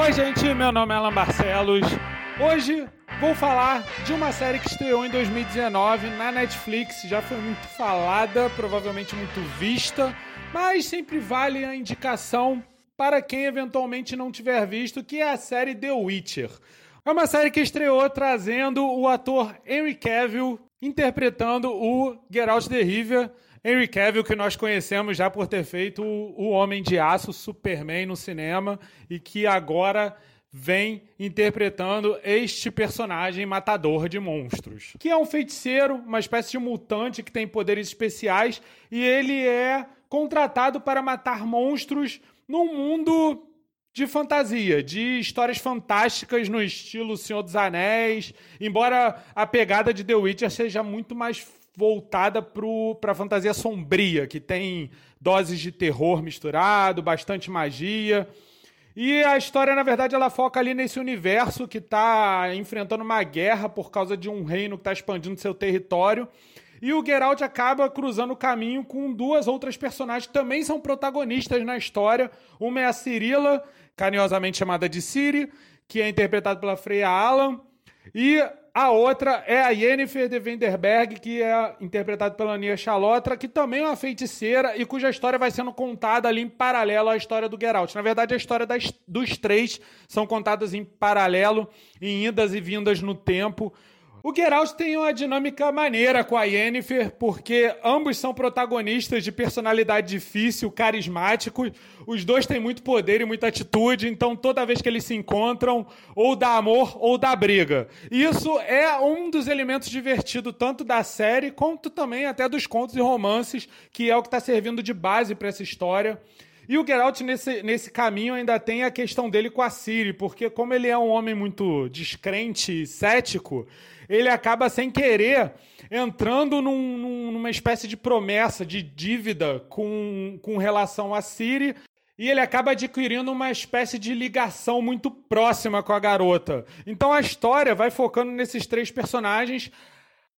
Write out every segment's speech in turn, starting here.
Oi, gente, meu nome é Alan Barcelos. Hoje vou falar de uma série que estreou em 2019 na Netflix, já foi muito falada, provavelmente muito vista, mas sempre vale a indicação para quem eventualmente não tiver visto, que é a série The Witcher. É uma série que estreou trazendo o ator Henry Cavill interpretando o Geralt de Rivia, Henry Cavill, que nós conhecemos já por ter feito o Homem de Aço, Superman no cinema, e que agora vem interpretando este personagem matador de monstros, que é um feiticeiro, uma espécie de mutante que tem poderes especiais e ele é contratado para matar monstros num mundo de fantasia, de histórias fantásticas no estilo Senhor dos Anéis, embora a pegada de The Witcher seja muito mais voltada para a fantasia sombria, que tem doses de terror misturado, bastante magia. E a história, na verdade, ela foca ali nesse universo que está enfrentando uma guerra por causa de um reino que está expandindo seu território. E o Geralt acaba cruzando o caminho com duas outras personagens que também são protagonistas na história. Uma é a Cirila, carinhosamente chamada de Ciri, que é interpretada pela Freya Allan. E a outra é a Yennefer de Vanderberg, que é interpretada pela Nia Chalotra, que também é uma feiticeira e cuja história vai sendo contada ali em paralelo à história do Geralt. Na verdade, a história das, dos três são contadas em paralelo, em indas e vindas no tempo. O Geralt tem uma dinâmica maneira com a Yennefer, porque ambos são protagonistas de personalidade difícil, carismáticos. Os dois têm muito poder e muita atitude, então toda vez que eles se encontram, ou dá amor ou dá briga. Isso é um dos elementos divertidos tanto da série quanto também até dos contos e romances, que é o que está servindo de base para essa história. E o Geralt, nesse, nesse caminho, ainda tem a questão dele com a Ciri, porque como ele é um homem muito descrente e cético, ele acaba sem querer entrando num, num, numa espécie de promessa, de dívida com, com relação a Ciri, e ele acaba adquirindo uma espécie de ligação muito próxima com a garota. Então a história vai focando nesses três personagens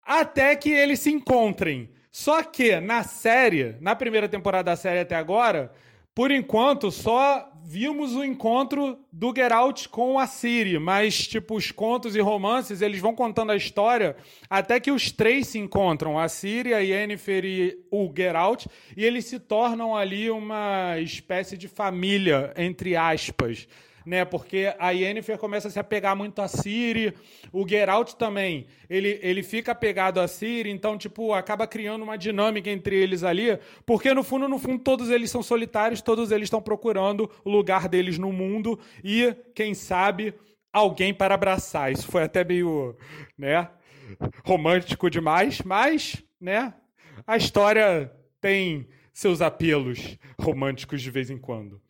até que eles se encontrem. Só que na série, na primeira temporada da série até agora, por enquanto, só vimos o encontro do Geralt com a Ciri, mas, tipo, os contos e romances, eles vão contando a história até que os três se encontram, a Ciri, a Yennefer e o Geralt, e eles se tornam ali uma espécie de família, entre aspas né? Porque a Yennefer começa a se apegar muito a Ciri, o Geralt também, ele, ele fica apegado a Ciri, então, tipo, acaba criando uma dinâmica entre eles ali, porque no fundo, no fundo, todos eles são solitários, todos eles estão procurando o lugar deles no mundo e, quem sabe, alguém para abraçar. Isso foi até meio, né, romântico demais, mas, né, a história tem seus apelos românticos de vez em quando.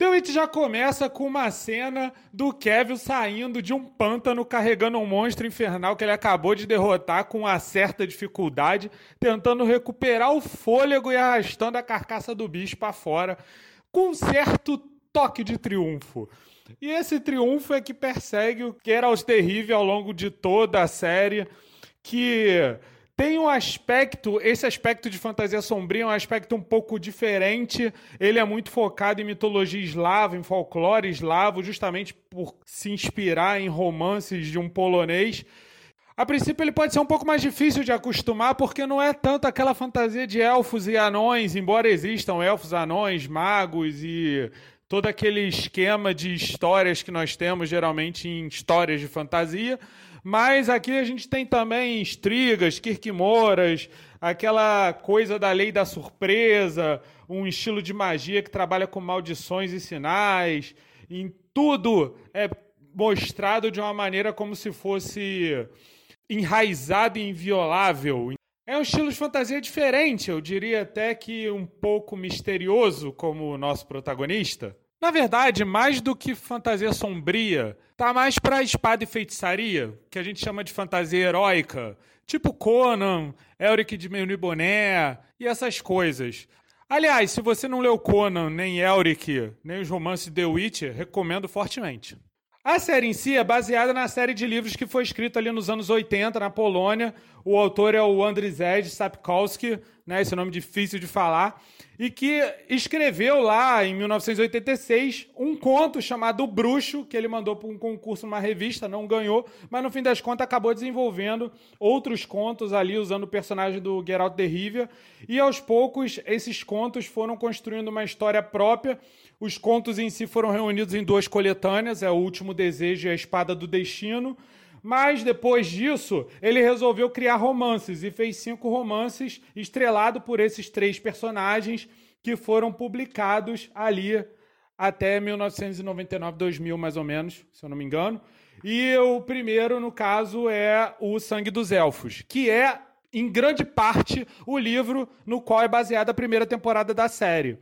Então a gente já começa com uma cena do Kevin saindo de um pântano carregando um monstro infernal que ele acabou de derrotar com uma certa dificuldade, tentando recuperar o fôlego e arrastando a carcaça do bicho para fora, com um certo toque de triunfo. E esse triunfo é que persegue o Geralt Terrível ao longo de toda a série, que tem um aspecto, esse aspecto de fantasia sombria é um aspecto um pouco diferente. Ele é muito focado em mitologia eslava, em folclore eslavo, justamente por se inspirar em romances de um polonês. A princípio ele pode ser um pouco mais difícil de acostumar, porque não é tanto aquela fantasia de elfos e anões, embora existam elfos, anões, magos e todo aquele esquema de histórias que nós temos geralmente em histórias de fantasia. Mas aqui a gente tem também estrigas, quirquimoras, aquela coisa da lei da surpresa, um estilo de magia que trabalha com maldições e sinais. Em tudo é mostrado de uma maneira como se fosse enraizado e inviolável. É um estilo de fantasia diferente, eu diria até que um pouco misterioso, como o nosso protagonista. Na verdade, mais do que fantasia sombria, tá mais pra espada e feitiçaria, que a gente chama de fantasia heróica, tipo Conan, Elric de Meuni Boné e essas coisas. Aliás, se você não leu Conan, nem Elric, nem os romances de The Witcher, recomendo fortemente. A série em si é baseada na série de livros que foi escrita ali nos anos 80, na Polônia. O autor é o Andrzej Sapkowski, né, esse nome difícil de falar, e que escreveu lá, em 1986, um conto chamado O Bruxo, que ele mandou para um concurso numa revista, não ganhou, mas no fim das contas acabou desenvolvendo outros contos ali, usando o personagem do Geralt de Rivia. E aos poucos, esses contos foram construindo uma história própria. Os contos em si foram reunidos em duas coletâneas, é O Último Desejo e A Espada do Destino. Mas depois disso, ele resolveu criar romances e fez cinco romances estrelado por esses três personagens que foram publicados ali até 1999, 2000 mais ou menos, se eu não me engano. E o primeiro, no caso, é O Sangue dos Elfos, que é, em grande parte, o livro no qual é baseada a primeira temporada da série.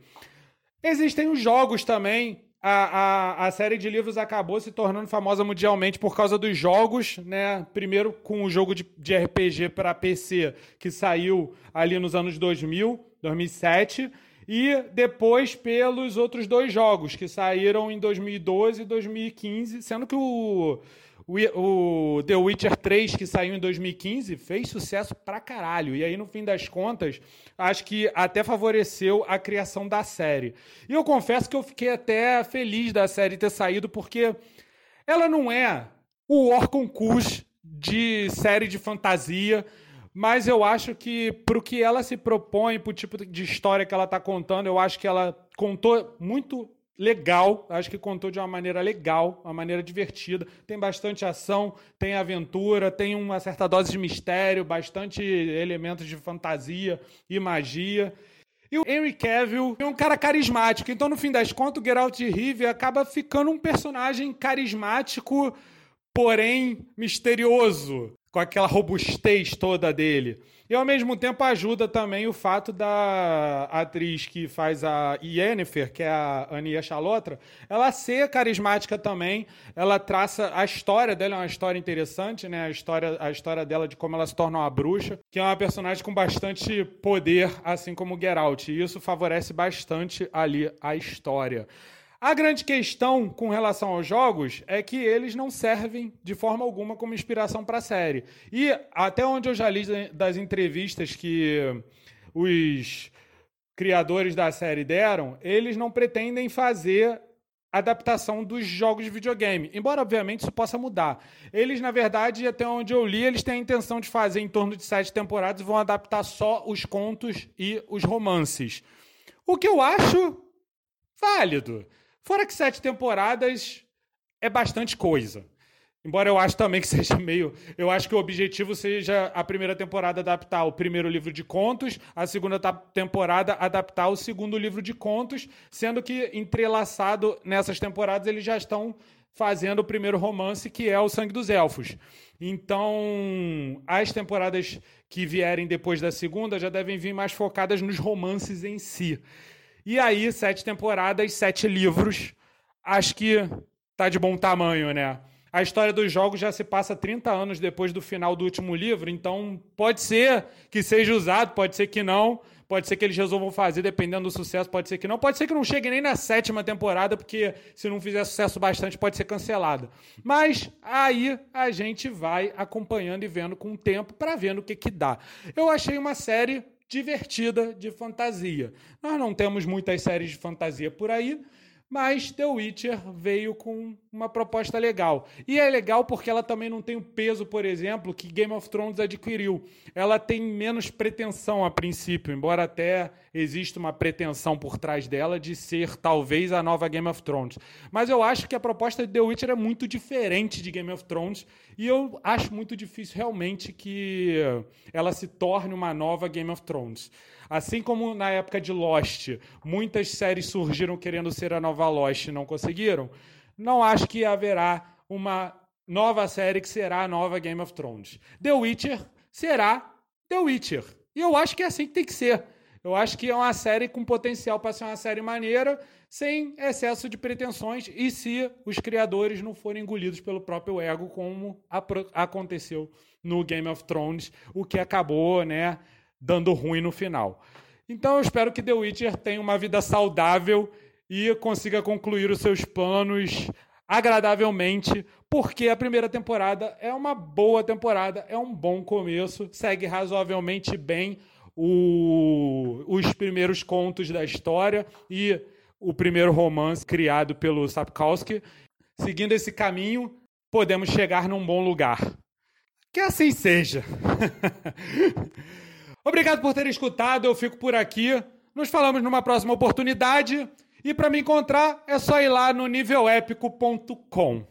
Existem os jogos também. A, a, a série de livros acabou se tornando famosa mundialmente por causa dos jogos, né? Primeiro com o jogo de, de RPG para PC, que saiu ali nos anos 2000, 2007 e depois pelos outros dois jogos que saíram em 2012 e 2015, sendo que o, o, The Witcher 3, que saiu em 2015, fez sucesso pra caralho. E aí, no fim das contas, acho que até favoreceu a criação da série. E eu confesso que eu fiquei até feliz da série ter saído, porque ela não é o Orconcus de série de fantasia mas eu acho que para o que ela se propõe, para o tipo de história que ela está contando, eu acho que ela contou muito legal, acho que contou de uma maneira legal, uma maneira divertida. Tem bastante ação, tem aventura, tem uma certa dose de mistério, bastante elementos de fantasia e magia. E o Henry Cavill é um cara carismático, então no fim das contas o Geralt Rivia acaba ficando um personagem carismático, porém misterioso com aquela robustez toda dele. E ao mesmo tempo ajuda também o fato da atriz que faz a Yennefer, que é a Ania Chalotra, ela ser carismática também. Ela traça a história dela, é uma história interessante, né? A história, a história dela de como ela se torna uma bruxa, que é uma personagem com bastante poder, assim como Geralt. E isso favorece bastante ali a história. A grande questão com relação aos jogos é que eles não servem de forma alguma como inspiração para a série. E até onde eu já li das entrevistas que os criadores da série deram, eles não pretendem fazer adaptação dos jogos de videogame. Embora, obviamente, isso possa mudar. Eles, na verdade, até onde eu li, eles têm a intenção de fazer em torno de sete temporadas e vão adaptar só os contos e os romances. O que eu acho válido. Fora que sete temporadas é bastante coisa. Embora eu acho também que seja meio. Eu acho que o objetivo seja a primeira temporada adaptar o primeiro livro de contos, a segunda temporada adaptar o segundo livro de contos, sendo que entrelaçado nessas temporadas eles já estão fazendo o primeiro romance, que é O Sangue dos Elfos. Então, as temporadas que vierem depois da segunda já devem vir mais focadas nos romances em si. E aí, sete temporadas, sete livros. Acho que tá de bom tamanho, né? A história dos jogos já se passa 30 anos depois do final do último livro, então pode ser que seja usado, pode ser que não, pode ser que eles resolvam fazer, dependendo do sucesso, pode ser que não, pode ser que não chegue nem na sétima temporada, porque se não fizer sucesso bastante, pode ser cancelada. Mas aí a gente vai acompanhando e vendo com o tempo para ver no que, que dá. Eu achei uma série divertida de fantasia. Nós não temos muitas séries de fantasia por aí, mas The Witcher veio com uma proposta legal. E é legal porque ela também não tem o peso, por exemplo, que Game of Thrones adquiriu. Ela tem menos pretensão a princípio, embora até exista uma pretensão por trás dela de ser talvez a nova Game of Thrones. Mas eu acho que a proposta de The Witcher é muito diferente de Game of Thrones e eu acho muito difícil realmente que ela se torne uma nova Game of Thrones. Assim como na época de Lost, muitas séries surgiram querendo ser a nova Lost e não conseguiram, não acho que haverá uma nova série que será a nova Game of Thrones. The Witcher será The Witcher. E eu acho que é assim que tem que ser. Eu acho que é uma série com potencial para ser uma série maneira, sem excesso de pretensões, e se os criadores não forem engolidos pelo próprio ego, como aconteceu no Game of Thrones, o que acabou, né, dando ruim no final. Então eu espero que The Witcher tenha uma vida saudável e consiga concluir os seus planos agradavelmente, porque a primeira temporada é uma boa temporada, é um bom começo, segue razoavelmente bem o, os primeiros contos da história e o primeiro romance criado pelo Sapkowski. Seguindo esse caminho, podemos chegar num bom lugar. Que assim seja. Obrigado por ter escutado, eu fico por aqui. Nos falamos numa próxima oportunidade. E para me encontrar é só ir lá no nívelépico.com.